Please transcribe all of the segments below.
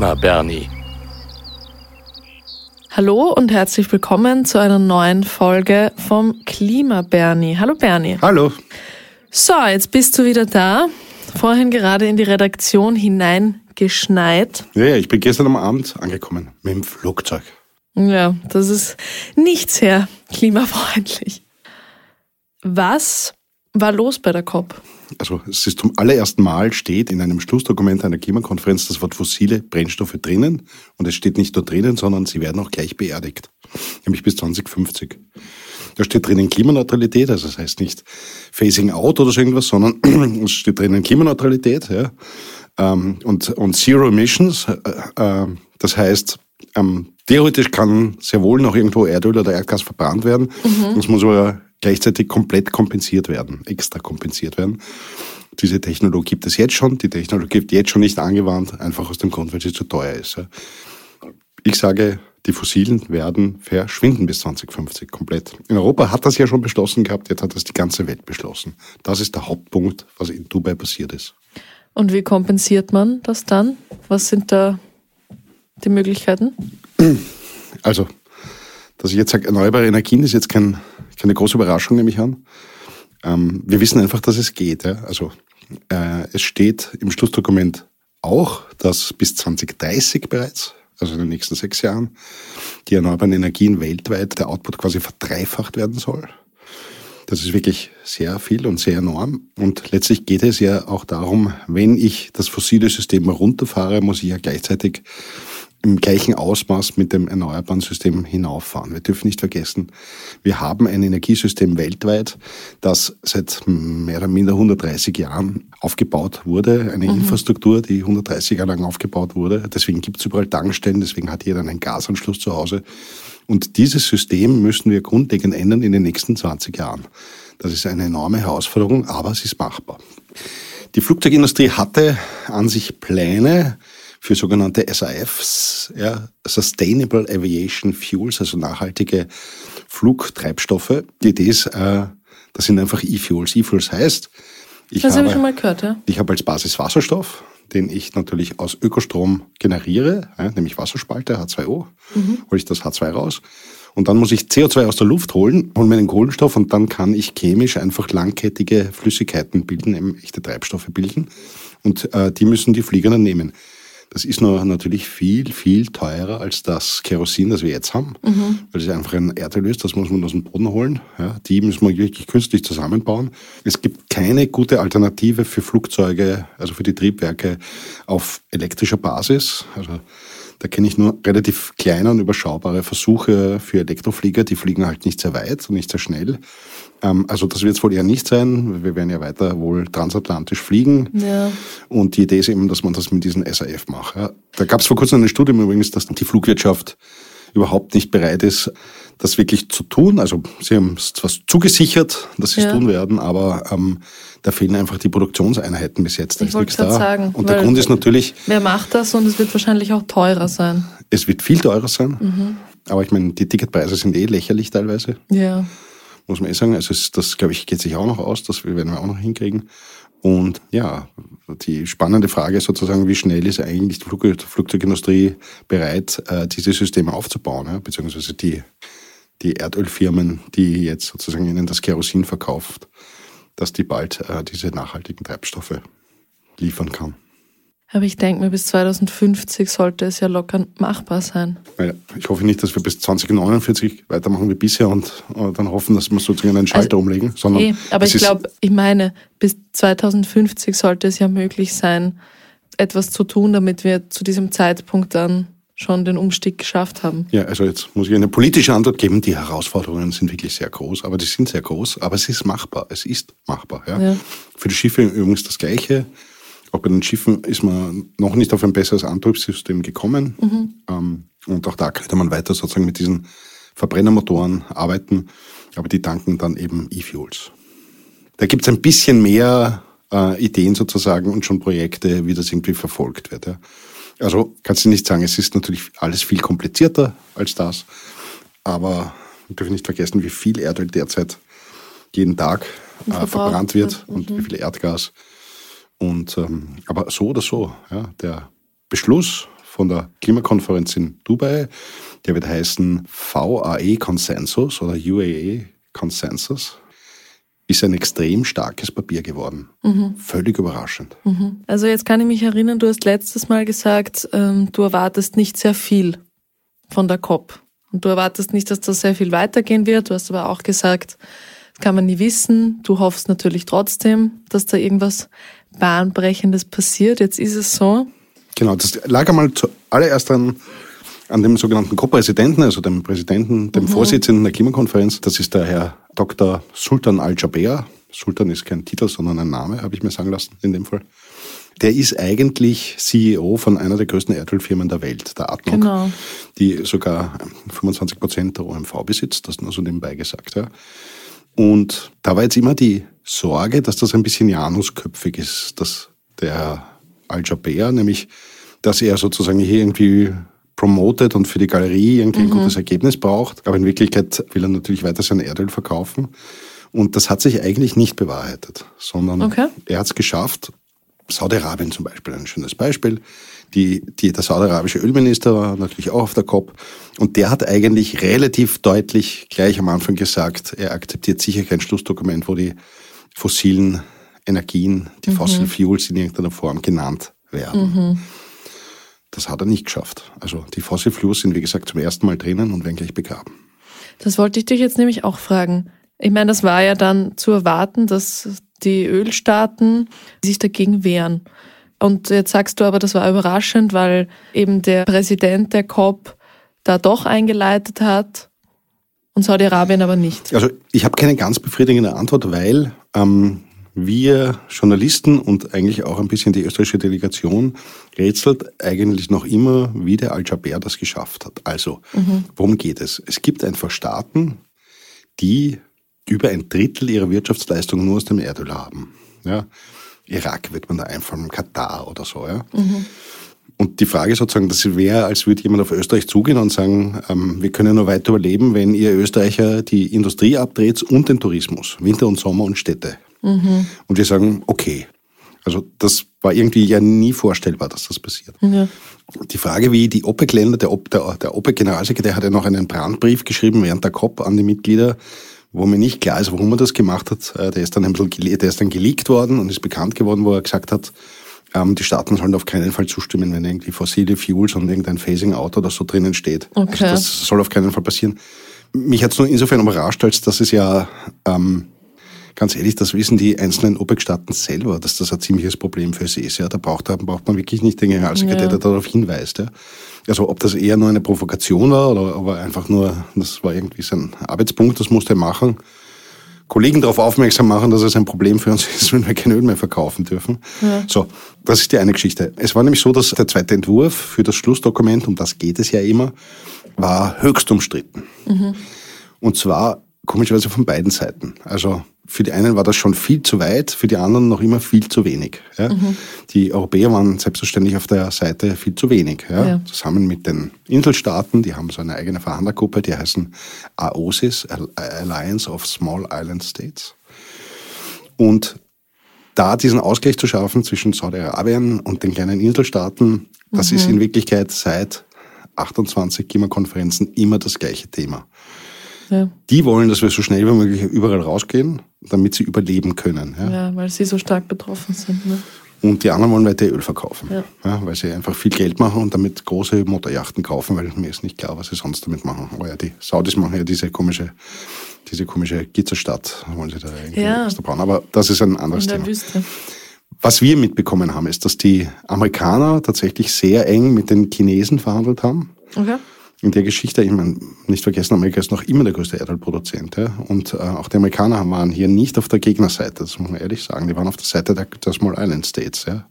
Klima Bernie. Hallo und herzlich willkommen zu einer neuen Folge vom Klima Bernie. Hallo Bernie. Hallo. So, jetzt bist du wieder da. Vorhin gerade in die Redaktion hineingeschneit. Ja, ja, ich bin gestern am Abend angekommen mit dem Flugzeug. Ja, das ist nicht sehr klimafreundlich. Was war los bei der COP? Also es ist zum allerersten Mal steht in einem Schlussdokument einer Klimakonferenz das Wort fossile Brennstoffe drinnen und es steht nicht nur drinnen, sondern sie werden auch gleich beerdigt. Nämlich bis 2050. Da steht drinnen Klimaneutralität, also das heißt nicht Phasing Out oder so irgendwas, sondern es steht drinnen Klimaneutralität ja, ähm, und, und Zero Emissions. Äh, äh, das heißt, ähm, theoretisch kann sehr wohl noch irgendwo Erdöl oder Erdgas verbrannt werden. Mhm. Das muss aber gleichzeitig komplett kompensiert werden, extra kompensiert werden. Diese Technologie gibt es jetzt schon, die Technologie wird jetzt schon nicht angewandt, einfach aus dem Grund, weil sie zu teuer ist. Ich sage, die Fossilen werden verschwinden bis 2050 komplett. In Europa hat das ja schon beschlossen gehabt, jetzt hat das die ganze Welt beschlossen. Das ist der Hauptpunkt, was in Dubai passiert ist. Und wie kompensiert man das dann? Was sind da die Möglichkeiten? Also, dass ich jetzt sage, erneuerbare Energien ist jetzt kein keine große Überraschung, nehme ich an. Ähm, wir wissen einfach, dass es geht. Ja? Also äh, es steht im Schlussdokument auch, dass bis 2030 bereits, also in den nächsten sechs Jahren, die erneuerbaren Energien weltweit der Output quasi verdreifacht werden soll. Das ist wirklich sehr viel und sehr enorm. Und letztlich geht es ja auch darum, wenn ich das fossile System runterfahre, muss ich ja gleichzeitig im gleichen Ausmaß mit dem erneuerbaren System hinauffahren. Wir dürfen nicht vergessen, wir haben ein Energiesystem weltweit, das seit mehr oder minder 130 Jahren aufgebaut wurde, eine mhm. Infrastruktur, die 130 Jahre lang aufgebaut wurde. Deswegen gibt es überall Tankstellen, deswegen hat jeder einen Gasanschluss zu Hause. Und dieses System müssen wir grundlegend ändern in den nächsten 20 Jahren. Das ist eine enorme Herausforderung, aber es ist machbar. Die Flugzeugindustrie hatte an sich Pläne, für sogenannte SAFs, ja, Sustainable Aviation Fuels, also nachhaltige Flugtreibstoffe. Die Idee ist, äh, das sind einfach E-Fuels. E-Fuels heißt, ich das habe, ich schon mal gehört, ja. Ich habe als Basis Wasserstoff, den ich natürlich aus Ökostrom generiere, ja, nämlich Wasserspalte, H2O, mhm. hole ich das H2 raus. Und dann muss ich CO2 aus der Luft holen, hole mir den Kohlenstoff und dann kann ich chemisch einfach langkettige Flüssigkeiten bilden, eben echte Treibstoffe bilden. Und äh, die müssen die Flieger dann nehmen. Das ist noch natürlich viel, viel teurer als das Kerosin, das wir jetzt haben, mhm. weil es einfach ein Erdöl ist, das muss man aus dem Boden holen. Ja, die müssen wir wirklich künstlich zusammenbauen. Es gibt keine gute Alternative für Flugzeuge, also für die Triebwerke auf elektrischer Basis. Also da kenne ich nur relativ kleine und überschaubare Versuche für Elektroflieger, die fliegen halt nicht sehr weit und nicht sehr schnell. Ähm, also das wird es wohl eher nicht sein. Wir werden ja weiter wohl transatlantisch fliegen. Ja. Und die Idee ist eben, dass man das mit diesem SAF macht. Da gab es vor kurzem eine Studie übrigens, dass die Flugwirtschaft überhaupt nicht bereit ist, das wirklich zu tun. Also sie haben es zwar zugesichert, dass sie es ja. tun werden, aber ähm, da fehlen einfach die Produktionseinheiten bis jetzt. Da ich wollte gerade sagen. Und der Grund ist natürlich... Wer macht das und es wird wahrscheinlich auch teurer sein. Es wird viel teurer sein. Mhm. Aber ich meine, die Ticketpreise sind eh lächerlich teilweise. Ja muss man eh sagen. Also das, glaube ich, geht sich auch noch aus, das werden wir auch noch hinkriegen. Und ja, die spannende Frage sozusagen, wie schnell ist eigentlich die Flug Flugzeugindustrie bereit, äh, diese Systeme aufzubauen, ja? beziehungsweise die, die Erdölfirmen, die jetzt sozusagen ihnen das Kerosin verkauft, dass die bald äh, diese nachhaltigen Treibstoffe liefern kann. Aber ich denke mir, bis 2050 sollte es ja locker machbar sein. Ich hoffe nicht, dass wir bis 2049 weitermachen wie bisher und dann hoffen, dass wir sozusagen einen Schalter also, umlegen. Sondern eh, aber ich glaube, ich meine, bis 2050 sollte es ja möglich sein, etwas zu tun, damit wir zu diesem Zeitpunkt dann schon den Umstieg geschafft haben. Ja, also jetzt muss ich eine politische Antwort geben. Die Herausforderungen sind wirklich sehr groß, aber die sind sehr groß, aber es ist machbar. Es ist machbar. Ja. ja. Für die Schiffe übrigens das Gleiche. Auch bei den Schiffen ist man noch nicht auf ein besseres Antriebssystem gekommen. Mhm. Ähm, und auch da könnte man weiter sozusagen mit diesen Verbrennermotoren arbeiten, aber die tanken dann eben E-Fuels. Da gibt es ein bisschen mehr äh, Ideen sozusagen und schon Projekte, wie das irgendwie verfolgt wird. Ja. Also kannst du nicht sagen, es ist natürlich alles viel komplizierter als das, aber wir dürfen nicht vergessen, wie viel Erdöl derzeit jeden Tag äh, verbrannt wird mhm. und wie viel Erdgas. Und, ähm, aber so oder so, ja, der Beschluss von der Klimakonferenz in Dubai. Der wird heißen VAE Consensus oder UAE Consensus. Ist ein extrem starkes Papier geworden. Mhm. Völlig überraschend. Mhm. Also jetzt kann ich mich erinnern, du hast letztes Mal gesagt, ähm, du erwartest nicht sehr viel von der COP. Und du erwartest nicht, dass das sehr viel weitergehen wird. Du hast aber auch gesagt, das kann man nie wissen. Du hoffst natürlich trotzdem, dass da irgendwas Bahnbrechendes passiert. Jetzt ist es so. Genau, das lag einmal zuallererst an, an dem sogenannten Co-Präsidenten, also dem Präsidenten, dem mhm. Vorsitzenden der Klimakonferenz. Das ist der Herr Dr. Sultan Al-Jaber. Sultan ist kein Titel, sondern ein Name, habe ich mir sagen lassen in dem Fall. Der ist eigentlich CEO von einer der größten Erdölfirmen der Welt, der ADNOC, genau. die sogar 25 Prozent der OMV besitzt, das nur so nebenbei gesagt. Ja. Und da war jetzt immer die Sorge, dass das ein bisschen janusköpfig ist, dass der Al-Jaber, nämlich, dass er sozusagen hier irgendwie promotet und für die Galerie irgendwie ein mhm. gutes Ergebnis braucht. Aber in Wirklichkeit will er natürlich weiter sein Erdöl verkaufen. Und das hat sich eigentlich nicht bewahrheitet, sondern okay. er hat es geschafft. Saudi-Arabien zum Beispiel, ein schönes Beispiel. Die, die, der saudi-arabische Ölminister war natürlich auch auf der COP. Und der hat eigentlich relativ deutlich gleich am Anfang gesagt, er akzeptiert sicher kein Schlussdokument, wo die fossilen Energien, die mhm. Fossil Fuels in irgendeiner Form genannt werden. Mhm. Das hat er nicht geschafft. Also die Fossil Fuels sind, wie gesagt, zum ersten Mal drinnen und werden gleich begraben. Das wollte ich dich jetzt nämlich auch fragen. Ich meine, das war ja dann zu erwarten, dass die Ölstaaten sich dagegen wehren. Und jetzt sagst du aber, das war überraschend, weil eben der Präsident der COP da doch eingeleitet hat und Saudi-Arabien aber nicht. Also ich habe keine ganz befriedigende Antwort, weil ähm, wir Journalisten und eigentlich auch ein bisschen die österreichische Delegation rätselt eigentlich noch immer, wie der Al-Jaber das geschafft hat. Also, mhm. worum geht es? Es gibt einfach Staaten, die über ein Drittel ihrer Wirtschaftsleistung nur aus dem Erdöl haben. Ja? Irak wird man da einfallen, Katar oder so. Ja? Mhm. Und die Frage sozusagen, das wäre, als würde jemand auf Österreich zugehen und sagen, ähm, wir können nur weiter überleben, wenn ihr Österreicher die Industrie abdreht und den Tourismus, Winter und Sommer und Städte. Mhm. Und wir sagen, okay. Also das war irgendwie ja nie vorstellbar, dass das passiert. Ja. Die Frage, wie die OPEC-Länder, der, der, der OPEC-Generalsekretär hat ja noch einen Brandbrief geschrieben während der COP an die Mitglieder, wo mir nicht klar ist, warum er das gemacht hat. Äh, der ist dann ein bisschen, der ist dann geleakt worden und ist bekannt geworden, wo er gesagt hat, ähm, die Staaten sollen auf keinen Fall zustimmen, wenn irgendwie fossile Fuels und irgendein Phasing-Out oder so drinnen steht. Okay. Also das soll auf keinen Fall passieren. Mich hat es nur insofern überrascht, als dass es ja, ähm, ganz ehrlich, das wissen die einzelnen OPEC-Staaten selber, dass das ein ziemliches Problem für sie ist. Ja, da braucht, da braucht man wirklich nicht den Generalsekretär, ja. der darauf hinweist. Ja. Also ob das eher nur eine Provokation war oder aber einfach nur, das war irgendwie sein Arbeitspunkt, das musste er machen. Kollegen darauf aufmerksam machen, dass es ein Problem für uns ist, wenn wir kein Öl mehr verkaufen dürfen. Ja. So, das ist die eine Geschichte. Es war nämlich so, dass der zweite Entwurf für das Schlussdokument, um das geht es ja immer, war höchst umstritten. Mhm. Und zwar komischerweise von beiden Seiten. Also für die einen war das schon viel zu weit, für die anderen noch immer viel zu wenig. Ja. Mhm. Die Europäer waren selbstverständlich auf der Seite viel zu wenig. Ja. Ja. Zusammen mit den Inselstaaten, die haben so eine eigene Verhandlergruppe, die heißen AOSIS, Alliance of Small Island States. Und da diesen Ausgleich zu schaffen zwischen Saudi-Arabien und den kleinen Inselstaaten, das mhm. ist in Wirklichkeit seit 28 Klimakonferenzen immer das gleiche Thema. Ja. Die wollen, dass wir so schnell wie möglich überall rausgehen, damit sie überleben können. Ja, ja weil sie so stark betroffen sind. Ne? Und die anderen wollen weiter Öl verkaufen, ja. ja. weil sie einfach viel Geld machen und damit große Motorjachten kaufen, weil mir ist nicht klar, was sie sonst damit machen. Aber ja, die Saudis machen ja diese komische, diese komische Gizerstadt, wollen sie da irgendwie ja. da bauen. Aber das ist ein anderes Thema. Wüste. Was wir mitbekommen haben, ist, dass die Amerikaner tatsächlich sehr eng mit den Chinesen verhandelt haben. Okay in der Geschichte, ich meine, nicht vergessen, Amerika ist noch immer der größte Erdölproduzent. Ja? Und äh, auch die Amerikaner waren hier nicht auf der Gegnerseite, das muss man ehrlich sagen. Die waren auf der Seite der, der Small Island States. Ja?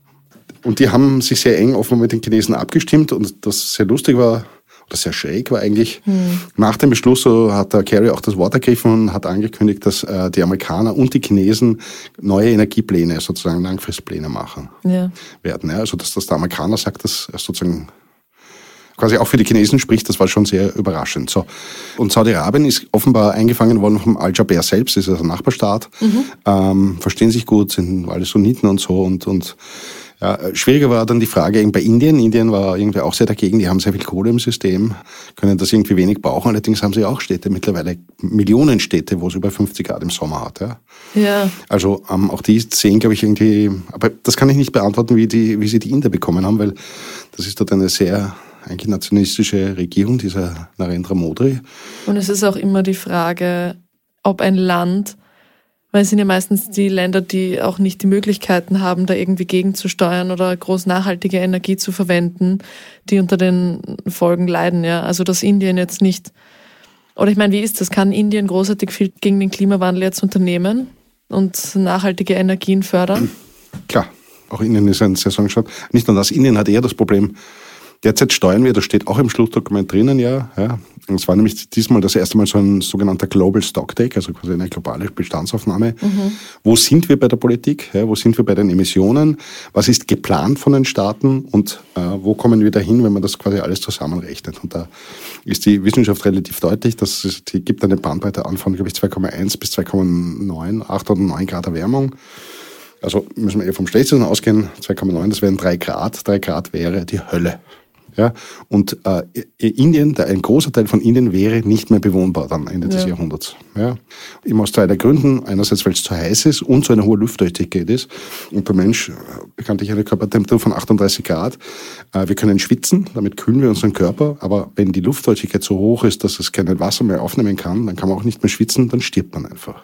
Und die haben sich sehr eng offenbar mit den Chinesen abgestimmt und das sehr lustig war, oder sehr schräg war eigentlich. Hm. Nach dem Beschluss so hat der Kerry auch das Wort ergriffen und hat angekündigt, dass äh, die Amerikaner und die Chinesen neue Energiepläne, sozusagen Langfristpläne machen ja. werden. Ja? Also dass das der Amerikaner sagt, dass sozusagen quasi auch für die Chinesen spricht, das war schon sehr überraschend. So. Und Saudi-Arabien ist offenbar eingefangen worden vom Al-Jaber selbst, das ist also ein Nachbarstaat, mhm. ähm, verstehen sich gut, sind alle Sunniten und so und, und Ja, schwieriger war dann die Frage bei Indien. Indien war irgendwie auch sehr dagegen. Die haben sehr viel Kohle im System, können das irgendwie wenig brauchen. Allerdings haben sie auch Städte, mittlerweile Millionen Städte, wo es über 50 Grad im Sommer hat. Ja. ja. Also ähm, auch die sehen, glaube ich, irgendwie, aber das kann ich nicht beantworten, wie, die, wie sie die Inder bekommen haben, weil das ist dort eine sehr eigentlich nationalistische Regierung, dieser Narendra Modi. Und es ist auch immer die Frage, ob ein Land weil es sind ja meistens die Länder, die auch nicht die Möglichkeiten haben, da irgendwie gegenzusteuern oder groß nachhaltige Energie zu verwenden, die unter den Folgen leiden, ja. Also dass Indien jetzt nicht, oder ich meine, wie ist das? Kann Indien großartig viel gegen den Klimawandel jetzt unternehmen und nachhaltige Energien fördern? Klar, auch Indien ist ein Saisonstadt. Nicht nur das, Indien hat eher das Problem, Derzeit steuern wir, das steht auch im Schlussdokument drinnen, ja. ja. Es war nämlich diesmal das erste Mal so ein sogenannter Global Stock Take, also quasi eine globale Bestandsaufnahme. Mhm. Wo sind wir bei der Politik? Ja, wo sind wir bei den Emissionen? Was ist geplant von den Staaten? Und äh, wo kommen wir dahin, wenn man das quasi alles zusammenrechnet? Und da ist die Wissenschaft relativ deutlich, dass es die gibt eine Bandbreite an von, glaube ich, 2,1 bis 2,9, 8 oder 9 Grad Erwärmung. Also müssen wir eher vom Schlechtesten ausgehen. 2,9, das wären 3 Grad. 3 Grad wäre die Hölle. Ja? Und äh, Indien, ein großer Teil von Indien wäre nicht mehr bewohnbar dann Ende ja. des Jahrhunderts. Ja? Immer aus zwei der Gründen. Einerseits, weil es zu heiß ist und so eine hohe Luftfeuchtigkeit ist. Und der Mensch, äh, bekanntlich eine Körpertemperatur von 38 Grad. Äh, wir können schwitzen, damit kühlen wir unseren Körper. Aber wenn die Luftfeuchtigkeit so hoch ist, dass es kein Wasser mehr aufnehmen kann, dann kann man auch nicht mehr schwitzen, dann stirbt man einfach.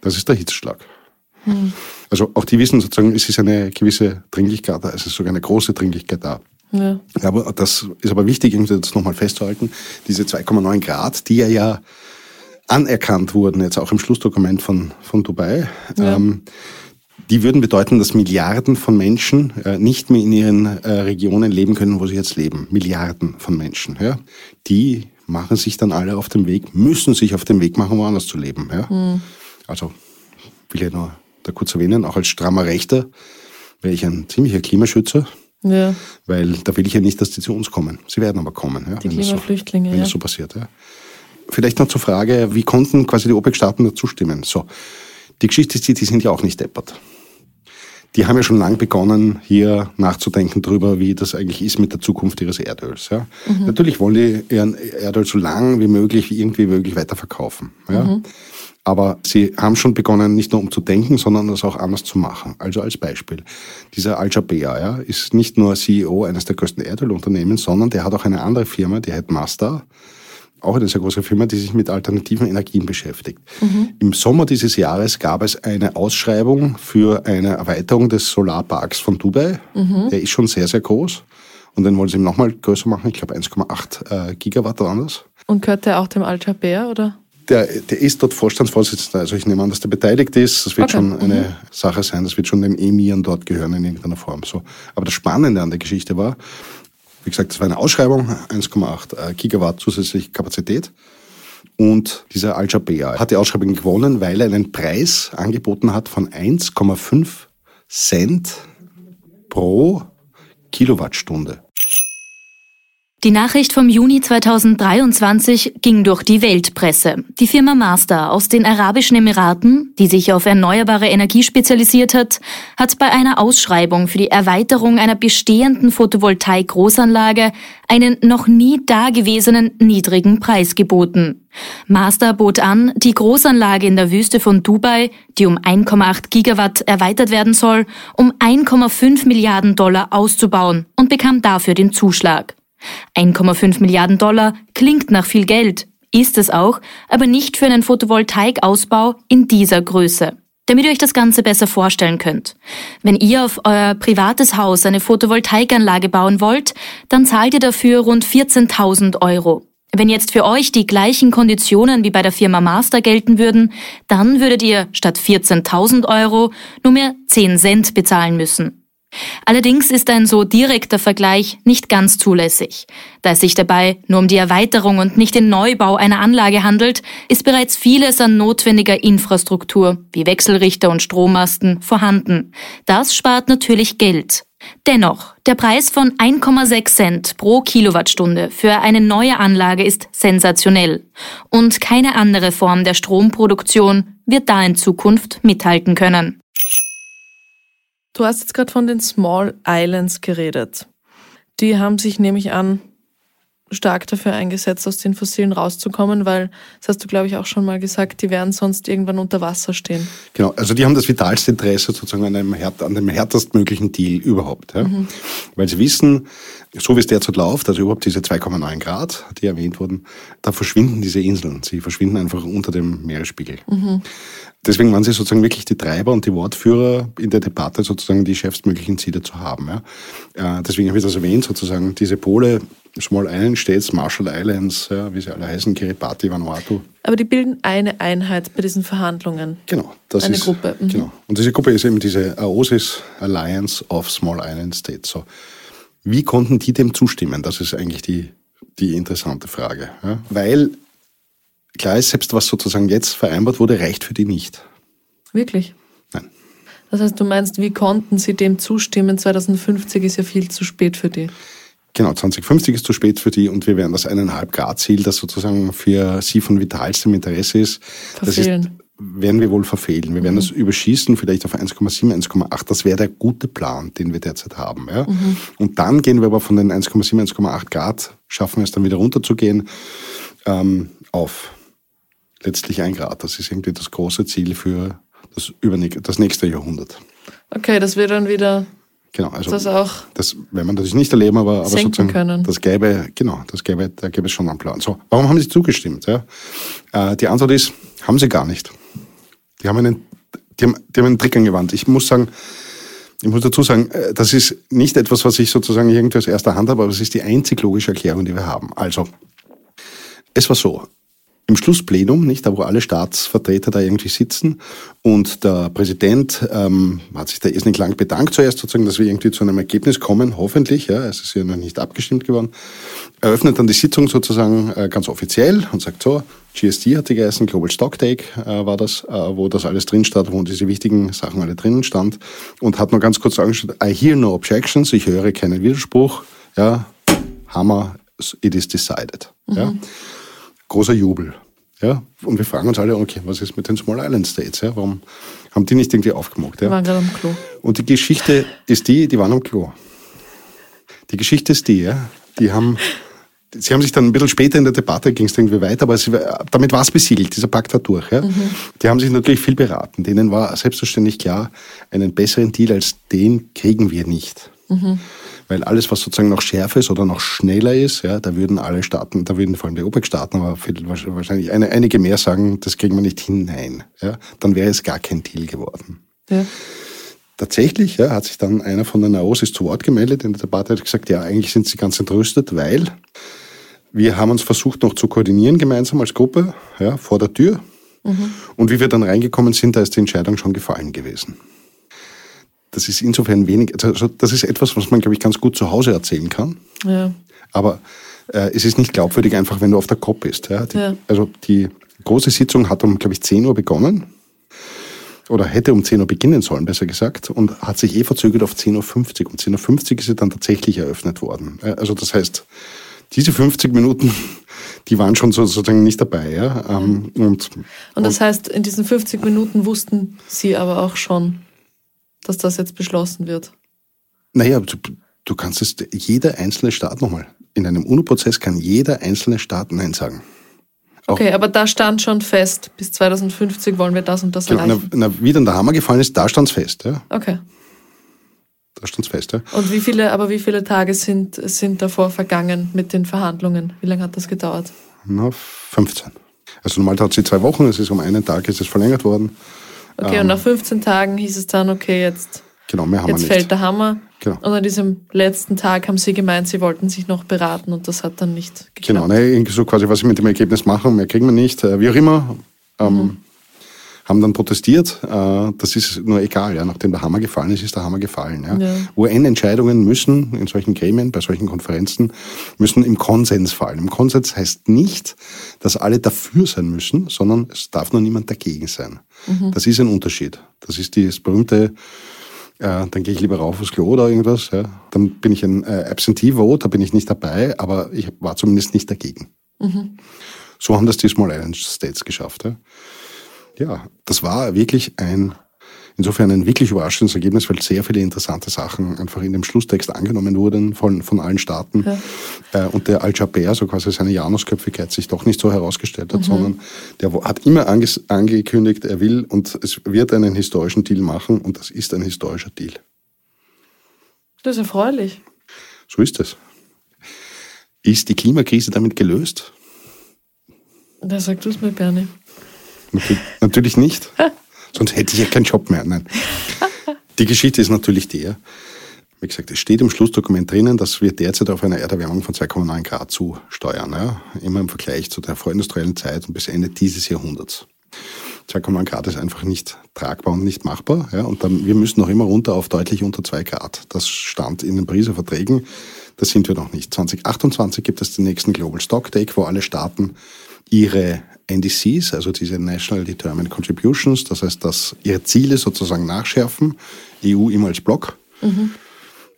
Das ist der Hitzschlag. Hm. Also auch die wissen sozusagen, es ist eine gewisse Dringlichkeit da, es ist sogar eine große Dringlichkeit da. Ja. Aber das ist aber wichtig, das nochmal festzuhalten. Diese 2,9 Grad, die ja, ja anerkannt wurden, jetzt auch im Schlussdokument von, von Dubai, ja. ähm, die würden bedeuten, dass Milliarden von Menschen äh, nicht mehr in ihren äh, Regionen leben können, wo sie jetzt leben. Milliarden von Menschen. Ja? Die machen sich dann alle auf den Weg, müssen sich auf den Weg machen, woanders zu leben. Ja? Mhm. Also will ich nur da kurz erwähnen, auch als strammer Rechter wäre ich ein ziemlicher Klimaschützer. Ja. Weil da will ich ja nicht, dass die zu uns kommen. Sie werden aber kommen, ja, die Klimaflüchtlinge, das so, wenn ja. das so passiert. Ja. Vielleicht noch zur Frage, wie konnten quasi die OPEC-Staaten dazu stimmen? So, die Geschichte ist die, die sind ja auch nicht deppert. Die haben ja schon lang begonnen, hier nachzudenken darüber, wie das eigentlich ist mit der Zukunft ihres Erdöls. Ja. Mhm. Natürlich wollen die ihren Erdöl so lang wie möglich, irgendwie möglich weiterverkaufen. Ja. Mhm. Aber sie haben schon begonnen, nicht nur umzudenken, sondern das auch anders zu machen. Also als Beispiel. Dieser Al-Jabea ja, ist nicht nur CEO eines der größten Erdölunternehmen, sondern der hat auch eine andere Firma, die heißt Mazda. Auch eine sehr große Firma, die sich mit alternativen Energien beschäftigt. Mhm. Im Sommer dieses Jahres gab es eine Ausschreibung für eine Erweiterung des Solarparks von Dubai. Mhm. Der ist schon sehr, sehr groß. Und den wollen sie nochmal größer machen. Ich glaube 1,8 äh, Gigawatt oder anders. Und gehört der auch dem Al-Jabea, oder? Der, der ist dort Vorstandsvorsitzender. Also ich nehme an, dass der beteiligt ist. Das wird okay. schon eine mhm. Sache sein. Das wird schon dem Emiren dort gehören in irgendeiner Form. So. Aber das Spannende an der Geschichte war, wie gesagt, es war eine Ausschreibung, 1,8 äh, Gigawatt zusätzliche Kapazität. Und dieser Al-Jabea hat die Ausschreibung gewonnen, weil er einen Preis angeboten hat von 1,5 Cent pro Kilowattstunde. Die Nachricht vom Juni 2023 ging durch die Weltpresse. Die Firma Master aus den Arabischen Emiraten, die sich auf erneuerbare Energie spezialisiert hat, hat bei einer Ausschreibung für die Erweiterung einer bestehenden Photovoltaik-Großanlage einen noch nie dagewesenen niedrigen Preis geboten. Master bot an, die Großanlage in der Wüste von Dubai, die um 1,8 Gigawatt erweitert werden soll, um 1,5 Milliarden Dollar auszubauen und bekam dafür den Zuschlag. 1,5 Milliarden Dollar klingt nach viel Geld, ist es auch, aber nicht für einen Photovoltaikausbau in dieser Größe. Damit ihr euch das Ganze besser vorstellen könnt. Wenn ihr auf euer privates Haus eine Photovoltaikanlage bauen wollt, dann zahlt ihr dafür rund 14.000 Euro. Wenn jetzt für euch die gleichen Konditionen wie bei der Firma Master gelten würden, dann würdet ihr statt 14.000 Euro nur mehr 10 Cent bezahlen müssen. Allerdings ist ein so direkter Vergleich nicht ganz zulässig. Da es sich dabei nur um die Erweiterung und nicht den Neubau einer Anlage handelt, ist bereits vieles an notwendiger Infrastruktur, wie Wechselrichter und Strommasten, vorhanden. Das spart natürlich Geld. Dennoch, der Preis von 1,6 Cent pro Kilowattstunde für eine neue Anlage ist sensationell. Und keine andere Form der Stromproduktion wird da in Zukunft mithalten können. Du hast jetzt gerade von den Small Islands geredet. Die haben sich nämlich an stark dafür eingesetzt, aus den Fossilen rauszukommen, weil, das hast du, glaube ich, auch schon mal gesagt, die werden sonst irgendwann unter Wasser stehen. Genau, also die haben das vitalste Interesse sozusagen an einem, an dem härtestmöglichen Deal überhaupt. Ja? Mhm. Weil sie wissen, so wie es derzeit läuft, also überhaupt diese 2,9 Grad, die erwähnt wurden, da verschwinden diese Inseln. Sie verschwinden einfach unter dem Meeresspiegel. Mhm. Deswegen waren sie sozusagen wirklich die Treiber und die Wortführer in der Debatte, sozusagen die chefsmöglichen Ziele zu haben. Ja. Äh, deswegen habe ich das erwähnt, sozusagen diese Pole, Small Island States, Marshall Islands, ja, wie sie alle heißen, Kiribati, Vanuatu. Aber die bilden eine Einheit bei diesen Verhandlungen. Genau. Das eine ist, Gruppe. Mhm. Genau. Und diese Gruppe ist eben diese AOSIS Alliance of Small Island States. So. Wie konnten die dem zustimmen? Das ist eigentlich die, die interessante Frage. Ja. Weil klar ist, selbst was sozusagen jetzt vereinbart wurde, reicht für die nicht. Wirklich? Nein. Das heißt, du meinst, wie konnten sie dem zustimmen? 2050 ist ja viel zu spät für die. Genau, 2050 ist zu spät für die und wir werden das eineinhalb Grad Ziel, das sozusagen für sie von vitalstem Interesse ist, verfehlen. das ist, werden wir wohl verfehlen. Wir werden mhm. das überschießen, vielleicht auf 1,7, 1,8. Das wäre der gute Plan, den wir derzeit haben. Ja? Mhm. Und dann gehen wir aber von den 1,7, 1,8 Grad, schaffen wir es dann wieder runterzugehen, ähm, auf letztlich ein Grad. Das ist irgendwie das große Ziel für das, das nächste Jahrhundert. Okay, das wird dann wieder Genau, also das auch das werden wir natürlich nicht erleben, aber, aber sozusagen können. das gäbe, genau, das gäbe, da gäbe es schon einen Plan. So, warum haben Sie zugestimmt? Ja? Äh, die Antwort ist, haben Sie gar nicht. Die haben einen, die haben, die haben einen Trick angewandt. Ich muss sagen, ich muss dazu sagen, äh, das ist nicht etwas, was ich sozusagen irgendwie aus erster Hand habe, aber es ist die einzig logische Erklärung, die wir haben. Also, es war so, im Schlussplenum, nicht, da wo alle Staatsvertreter da irgendwie sitzen. Und der Präsident ähm, hat sich da irrsinnig lang bedankt zuerst sozusagen, dass wir irgendwie zu einem Ergebnis kommen, hoffentlich, ja, es ist ja noch nicht abgestimmt geworden, eröffnet dann die Sitzung sozusagen äh, ganz offiziell und sagt so, GST die geheißen, Global Stock Take äh, war das, äh, wo das alles drin stand, wo diese wichtigen Sachen alle drinnen stand. Und hat nur ganz kurz angeschaut, I hear no objections, ich höre keinen Widerspruch, ja, Hammer, it is decided, mhm. ja großer Jubel. Ja, und wir fragen uns alle, okay, was ist mit den Small Island States? Ja, warum haben die nicht irgendwie aufgemacht? Ja? Die waren gerade am Klo. Und die Geschichte ist die, die waren am Klo. Die Geschichte ist die, ja, die haben, sie haben sich dann ein bisschen später in der Debatte, ging es irgendwie weiter, aber sie, damit war es besiegelt, dieser Pakt war durch. Ja. Mhm. Die haben sich natürlich viel beraten. Denen war selbstverständlich klar, einen besseren Deal als den kriegen wir nicht. Mhm. Weil alles, was sozusagen noch schärfer ist oder noch schneller ist, ja, da würden alle Staaten, da würden vor allem die OPEC-Staaten, aber wahrscheinlich eine, einige mehr sagen, das kriegen wir nicht hinein. Ja, dann wäre es gar kein Deal geworden. Ja. Tatsächlich ja, hat sich dann einer von der Naosis zu Wort gemeldet in der Debatte, hat gesagt, ja, eigentlich sind sie ganz entrüstet, weil wir haben uns versucht noch zu koordinieren gemeinsam als Gruppe, ja, vor der Tür. Mhm. Und wie wir dann reingekommen sind, da ist die Entscheidung schon gefallen gewesen. Das ist insofern wenig, also das ist etwas, was man, glaube ich, ganz gut zu Hause erzählen kann. Ja. Aber äh, es ist nicht glaubwürdig einfach, wenn du auf der Kopf bist. Ja? Die, ja. Also die große Sitzung hat um, glaube ich, 10 Uhr begonnen. Oder hätte um 10 Uhr beginnen sollen, besser gesagt, und hat sich eh verzögert auf 10.50 Uhr. Um 10.50 Uhr ist sie dann tatsächlich eröffnet worden. Also das heißt, diese 50 Minuten, die waren schon sozusagen nicht dabei. Ja? Ähm, und, und das heißt, in diesen 50 Minuten wussten Sie aber auch schon, dass das jetzt beschlossen wird? Naja, du, du kannst es, jeder einzelne Staat nochmal, in einem UNO-Prozess kann jeder einzelne Staat Nein sagen. Auch okay, aber da stand schon fest, bis 2050 wollen wir das und das genau, erreichen. Na, na, wie dann der Hammer gefallen ist, da stand es fest. Ja. Okay. Da stand es fest, ja. Und wie viele, aber wie viele Tage sind, sind davor vergangen mit den Verhandlungen? Wie lange hat das gedauert? Na, 15. Also normal dauert sie zwei Wochen, es ist um einen Tag ist es verlängert worden. Okay, ähm, und nach 15 Tagen hieß es dann, okay, jetzt, genau, mehr haben jetzt nicht. fällt der Hammer. Genau. Und an diesem letzten Tag haben sie gemeint, sie wollten sich noch beraten und das hat dann nicht geklappt. Genau, ne, irgendwie so quasi, was sie mit dem Ergebnis machen, mehr kriegen wir nicht, äh, wie auch immer. Ähm, mhm haben dann protestiert. Äh, das ist nur egal, ja. Nachdem der Hammer gefallen ist, ist der Hammer gefallen. Ja. Ja. UN-Entscheidungen müssen in solchen Gremien, bei solchen Konferenzen, müssen im Konsens fallen. Im Konsens heißt nicht, dass alle dafür sein müssen, sondern es darf nur niemand dagegen sein. Mhm. Das ist ein Unterschied. Das ist das berühmte äh, dann gehe ich lieber rauf aufs Klo oder irgendwas. Ja. Dann bin ich ein äh, Absentee Vote, da bin ich nicht dabei, aber ich war zumindest nicht dagegen. Mhm. So haben das die Small Island States geschafft. Ja ja, das war wirklich ein insofern ein wirklich überraschendes Ergebnis, weil sehr viele interessante Sachen einfach in dem Schlusstext angenommen wurden von, von allen Staaten. Ja. Äh, und der Al-Jaber, so quasi seine Janusköpfigkeit, sich doch nicht so herausgestellt hat, mhm. sondern der hat immer angekündigt, er will und es wird einen historischen Deal machen und das ist ein historischer Deal. Das ist erfreulich. So ist es. Ist die Klimakrise damit gelöst? Da sagst du es mir, Bernie. Natürlich nicht. Sonst hätte ich ja keinen Job mehr. Nein. Die Geschichte ist natürlich der, wie gesagt, es steht im Schlussdokument drinnen, dass wir derzeit auf eine Erderwärmung von 2,9 Grad zusteuern. Ja? Immer im Vergleich zu der vorindustriellen Zeit und bis Ende dieses Jahrhunderts. 2,9 Grad ist einfach nicht tragbar und nicht machbar. Ja? Und dann, wir müssen noch immer runter auf deutlich unter 2 Grad. Das stand in den Pariser Verträgen. Das sind wir noch nicht. 2028 gibt es den nächsten Global Stock Take, wo alle Staaten ihre NDCs, also diese National Determined Contributions, das heißt, dass ihre Ziele sozusagen nachschärfen, EU immer als Block. Mhm.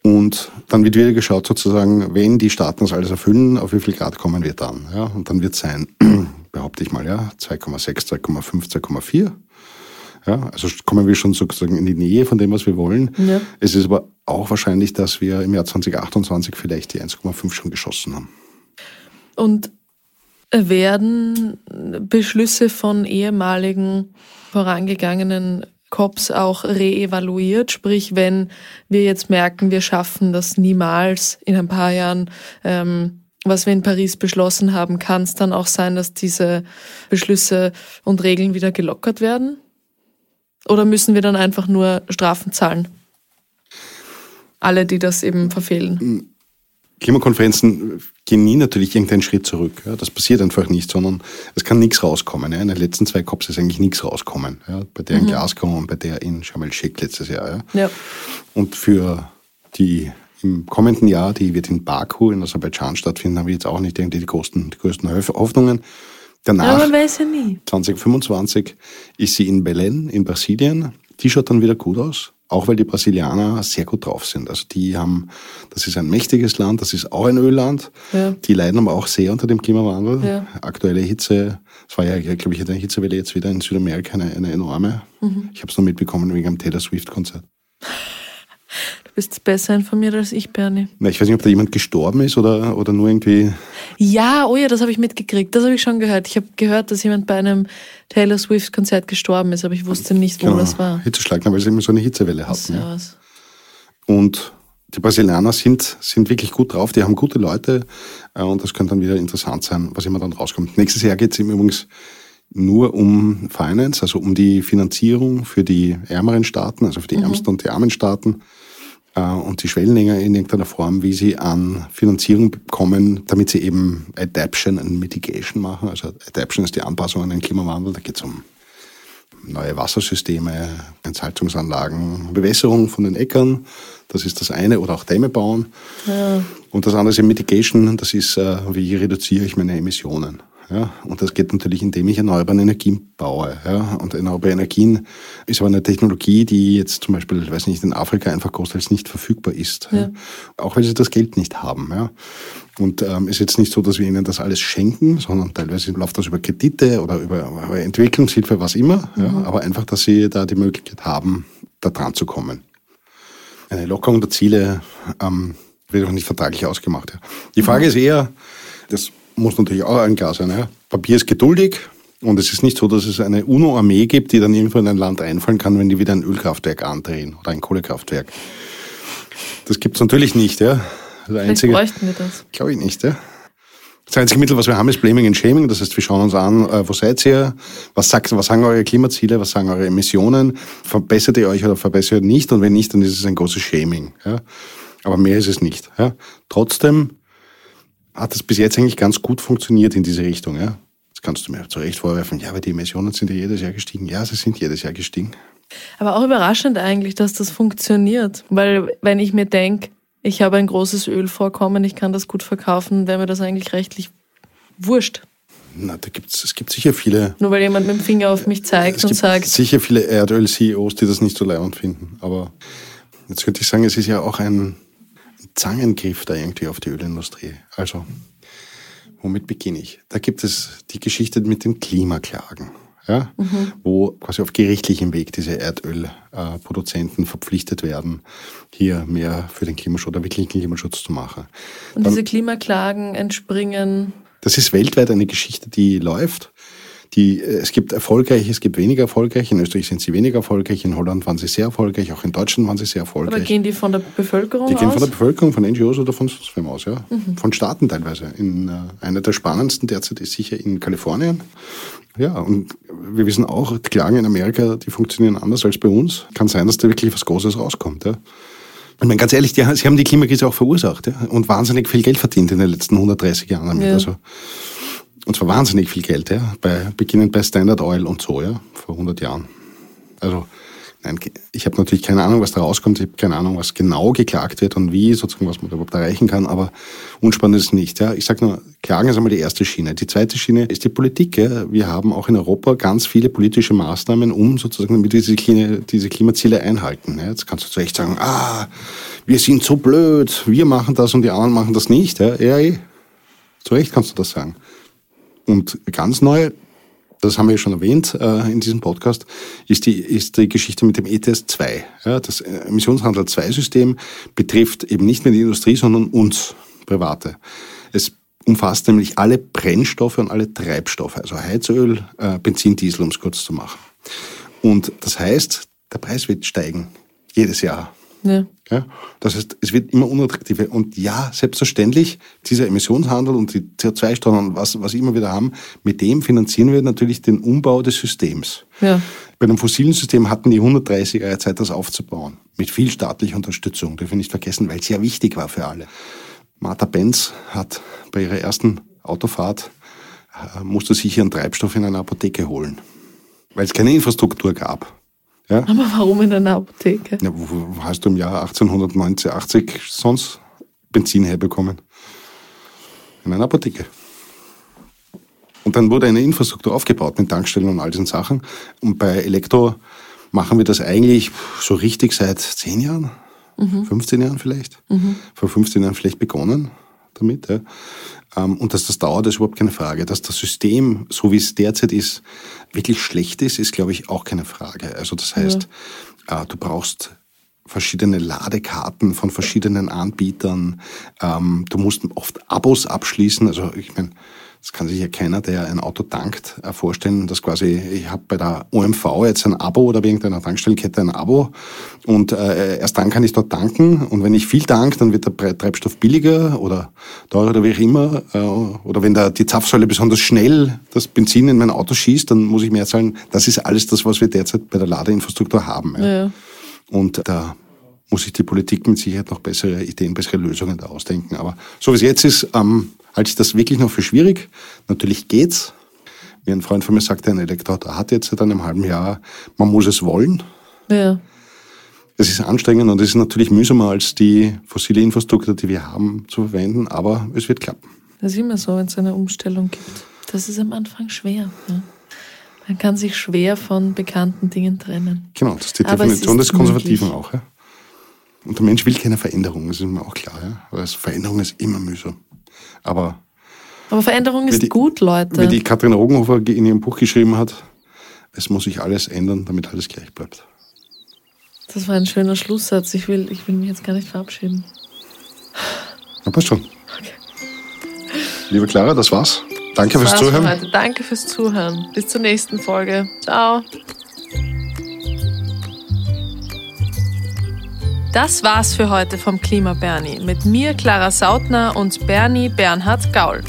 Und dann wird wieder geschaut, sozusagen, wenn die Staaten das alles erfüllen, auf wie viel Grad kommen wir dann? Ja, und dann wird es sein, behaupte ich mal, ja, 2,6, 2,5, 2,4. Ja, also kommen wir schon sozusagen in die Nähe von dem, was wir wollen. Ja. Es ist aber auch wahrscheinlich, dass wir im Jahr 2028 vielleicht die 1,5 schon geschossen haben. Und werden Beschlüsse von ehemaligen vorangegangenen COPs auch reevaluiert. Sprich, wenn wir jetzt merken, wir schaffen das niemals in ein paar Jahren, ähm, was wir in Paris beschlossen haben, kann es dann auch sein, dass diese Beschlüsse und Regeln wieder gelockert werden? Oder müssen wir dann einfach nur Strafen zahlen? Alle, die das eben verfehlen. Klimakonferenzen gehen nie natürlich irgendeinen Schritt zurück. Ja. Das passiert einfach nicht, sondern es kann nichts rauskommen. Ja. In den letzten zwei COPs ist eigentlich nichts rauskommen. Ja. Bei der in mhm. Glasgow und bei der in Sharm el-Sheikh letztes Jahr. Ja. Und für die im kommenden Jahr, die wird in Baku in Aserbaidschan stattfinden, haben wir jetzt auch nicht irgendwie die größten, die größten Hoffnungen. Danach, man weiß ja nie. 2025 ist sie in Belém in Brasilien. Die schaut dann wieder gut aus auch weil die Brasilianer sehr gut drauf sind. Also die haben, das ist ein mächtiges Land, das ist auch ein Ölland. Ja. Die leiden aber auch sehr unter dem Klimawandel. Ja. Aktuelle Hitze, es war ja, glaube ich, eine Hitzewelle jetzt wieder in Südamerika eine, eine enorme. Mhm. Ich habe es nur mitbekommen wegen einem Taylor Swift-Konzert. Du bist besser informiert als ich, Bernie. Na, ich weiß nicht, ob da jemand gestorben ist oder, oder nur irgendwie. Ja, oh ja, das habe ich mitgekriegt. Das habe ich schon gehört. Ich habe gehört, dass jemand bei einem Taylor Swift-Konzert gestorben ist, aber ich wusste nicht, wo genau. das war. Hitzeschlag, weil sie immer so eine Hitzewelle hatten. Ja. Und die Brasilianer sind, sind wirklich gut drauf, die haben gute Leute äh, und das könnte dann wieder interessant sein, was immer dann rauskommt. Nächstes Jahr geht es übrigens nur um Finance, also um die Finanzierung für die ärmeren Staaten, also für die mhm. ärmsten und die armen Staaten. Äh, und die Schwellenlänger in irgendeiner Form, wie sie an Finanzierung bekommen, damit sie eben Adaption und Mitigation machen. Also Adaption ist die Anpassung an den Klimawandel, da geht es um neue Wassersysteme, Entsalzungsanlagen, Bewässerung von den Äckern, das ist das eine, oder auch Dämme bauen. Ja. Und das andere ist Mitigation, das ist, äh, wie reduziere ich meine Emissionen. Ja, und das geht natürlich, indem ich erneuerbare Energien baue. Ja, und erneuerbare Energien ist aber eine Technologie, die jetzt zum Beispiel, weiß nicht, in Afrika einfach großteils nicht verfügbar ist. Ja. Auch weil sie das Geld nicht haben. Ja. Und ähm, ist jetzt nicht so, dass wir ihnen das alles schenken, sondern teilweise läuft das über Kredite oder über, über Entwicklungshilfe, was immer. Mhm. Ja, aber einfach, dass sie da die Möglichkeit haben, da dran zu kommen. Eine Lockerung der Ziele ähm, wird auch nicht vertraglich ausgemacht. Ja. Die Frage mhm. ist eher, das muss natürlich auch ein klar sein. Ja? Papier ist geduldig und es ist nicht so, dass es eine UNO-Armee gibt, die dann irgendwo in ein Land einfallen kann, wenn die wieder ein Ölkraftwerk andrehen oder ein Kohlekraftwerk. Das gibt es natürlich nicht. Ja? Das einzige, bräuchten wir das. Glaube ich nicht. Ja? Das einzige Mittel, was wir haben, ist Blaming and Shaming. Das heißt, wir schauen uns an, äh, wo seid ihr, was, sagt, was sagen eure Klimaziele, was sagen eure Emissionen, verbessert ihr euch oder verbessert ihr nicht und wenn nicht, dann ist es ein großes Shaming. Ja? Aber mehr ist es nicht. Ja? Trotzdem hat es bis jetzt eigentlich ganz gut funktioniert in diese Richtung. Ja? Jetzt kannst du mir zu Recht vorwerfen, ja, aber die Emissionen sind ja jedes Jahr gestiegen. Ja, sie sind jedes Jahr gestiegen. Aber auch überraschend eigentlich, dass das funktioniert. Weil wenn ich mir denke, ich habe ein großes Ölvorkommen, ich kann das gut verkaufen, wäre mir das eigentlich rechtlich wurscht. Na, da gibt's, es gibt sicher viele. Nur weil jemand mit dem Finger auf mich zeigt es und gibt sagt. sicher viele Erdöl-CEOs, die das nicht so leibend finden. Aber jetzt könnte ich sagen, es ist ja auch ein, Zangengriff da irgendwie auf die Ölindustrie. Also, womit beginne ich? Da gibt es die Geschichte mit den Klimaklagen. ja, mhm. wo quasi auf gerichtlichem Weg diese Erdölproduzenten äh, verpflichtet werden, hier mehr für den Klimaschutz oder wirklichen Klimaschutz zu machen. Und Dann, diese Klimaklagen entspringen. Das ist weltweit eine Geschichte, die läuft. Die, äh, es gibt erfolgreiche, es gibt weniger erfolgreiche. In Österreich sind sie weniger erfolgreich, in Holland waren sie sehr erfolgreich, auch in Deutschland waren sie sehr erfolgreich. Aber gehen die von der Bevölkerung aus? Die gehen von der Bevölkerung, von NGOs oder von sonst wem aus, ja. Mhm. Von Staaten teilweise. In, äh, einer der spannendsten derzeit ist sicher in Kalifornien. Ja, und wir wissen auch, Klagen in Amerika, die funktionieren anders als bei uns. Kann sein, dass da wirklich was Großes rauskommt, ja. Ich meine, ganz ehrlich, die, sie haben die Klimakrise auch verursacht ja, und wahnsinnig viel Geld verdient in den letzten 130 Jahren damit. Ja. Also, und zwar wahnsinnig viel Geld, ja, bei, beginnend bei Standard Oil und so, ja, vor 100 Jahren. Also, nein, ich habe natürlich keine Ahnung, was da rauskommt. Ich habe keine Ahnung, was genau geklagt wird und wie, sozusagen, was man da überhaupt erreichen kann. Aber unspannend ist es nicht. Ja. Ich sage nur, Klagen ist einmal die erste Schiene. Die zweite Schiene ist die Politik. Ja. Wir haben auch in Europa ganz viele politische Maßnahmen, um sozusagen damit diese, diese Klimaziele einhalten. Ja. Jetzt kannst du zu Recht sagen, ah, wir sind so blöd, wir machen das und die anderen machen das nicht. Ja, ja eh. Zu Recht kannst du das sagen. Und ganz neu, das haben wir schon erwähnt äh, in diesem Podcast, ist die, ist die Geschichte mit dem ETS 2. Ja, das Emissionshandel 2-System betrifft eben nicht mehr die Industrie, sondern uns, Private. Es umfasst nämlich alle Brennstoffe und alle Treibstoffe, also Heizöl, äh, Benzin, Diesel, um es kurz zu machen. Und das heißt, der Preis wird steigen, jedes Jahr. Ja. Ja, das heißt, es wird immer unattraktiver. Und ja, selbstverständlich, dieser Emissionshandel und die CO2-Steuern, was, was immer wieder haben, mit dem finanzieren wir natürlich den Umbau des Systems. Ja. Bei einem fossilen System hatten die 130 Jahre Zeit, das aufzubauen. Mit viel staatlicher Unterstützung. Dürfen wir nicht vergessen, weil es ja wichtig war für alle. Martha Benz hat bei ihrer ersten Autofahrt, äh, musste sich ihren Treibstoff in einer Apotheke holen. Weil es keine Infrastruktur gab. Ja? Aber warum in einer Apotheke? Ja, wo, hast du im Jahr 1889 sonst Benzin herbekommen? In einer Apotheke. Und dann wurde eine Infrastruktur aufgebaut mit Tankstellen und all diesen Sachen. Und bei Elektro machen wir das eigentlich so richtig seit zehn Jahren, mhm. 15 Jahren vielleicht. Mhm. Vor 15 Jahren vielleicht begonnen damit. Ja. Ähm, und dass das dauert, ist überhaupt keine Frage. Dass das System, so wie es derzeit ist, wirklich schlecht ist, ist, glaube ich, auch keine Frage. Also das heißt, ja. Äh, du brauchst verschiedene Ladekarten von verschiedenen Anbietern. Ähm, du musst oft Abos abschließen. Also ich meine, das kann sich ja keiner, der ein Auto tankt, äh, vorstellen, dass quasi, ich habe bei der OMV jetzt ein Abo oder bei irgendeiner Tankstellenkette ein Abo und äh, erst dann kann ich dort tanken und wenn ich viel tank, dann wird der Treibstoff billiger oder teurer oder wie auch immer äh, oder wenn da die Zapfsäule besonders schnell das Benzin in mein Auto schießt, dann muss ich mehr zahlen. Das ist alles das, was wir derzeit bei der Ladeinfrastruktur haben. Ja. Ja. Und da muss sich die Politik mit Sicherheit noch bessere Ideen, bessere Lösungen da ausdenken. Aber so wie es jetzt ist, ähm, halte ich das wirklich noch für schwierig. Natürlich geht's. Wie ein Freund von mir sagte, ein Elektroauto hat jetzt seit einem halben Jahr, man muss es wollen. Ja. Es ist anstrengend und es ist natürlich mühsamer als die fossile Infrastruktur, die wir haben, zu verwenden, aber es wird klappen. Das ist immer so, wenn es eine Umstellung gibt. Das ist am Anfang schwer. Ne? Man kann sich schwer von bekannten Dingen trennen. Genau, das ist die Definition des Konservativen möglich. auch. Ja? Und der Mensch will keine Veränderung, das ist mir auch klar. Ja? Weil Veränderung ist immer mühsam. Aber, Aber Veränderung ist die, gut, Leute. Wie die Katrin Rogenhofer in ihrem Buch geschrieben hat, es muss sich alles ändern, damit alles gleich bleibt. Das war ein schöner Schlusssatz. Ich will, ich will mich jetzt gar nicht verabschieden. Na, passt schon. Okay. Liebe Clara, das war's. Danke das fürs war's Zuhören. Danke fürs Zuhören. Bis zur nächsten Folge. Ciao. Das war's für heute vom Klima Bernie mit mir Clara Sautner und Bernie Bernhard Gaul.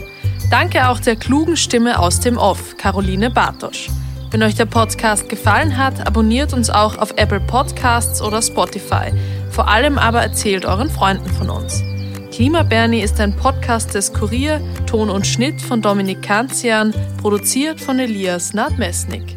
Danke auch der klugen Stimme aus dem Off, Caroline Bartosch. Wenn euch der Podcast gefallen hat, abonniert uns auch auf Apple Podcasts oder Spotify. Vor allem aber erzählt euren Freunden von uns. Klima Bernie ist ein Podcast des Kurier, Ton und Schnitt von Dominik Kanzian, produziert von Elias Nadmesnik.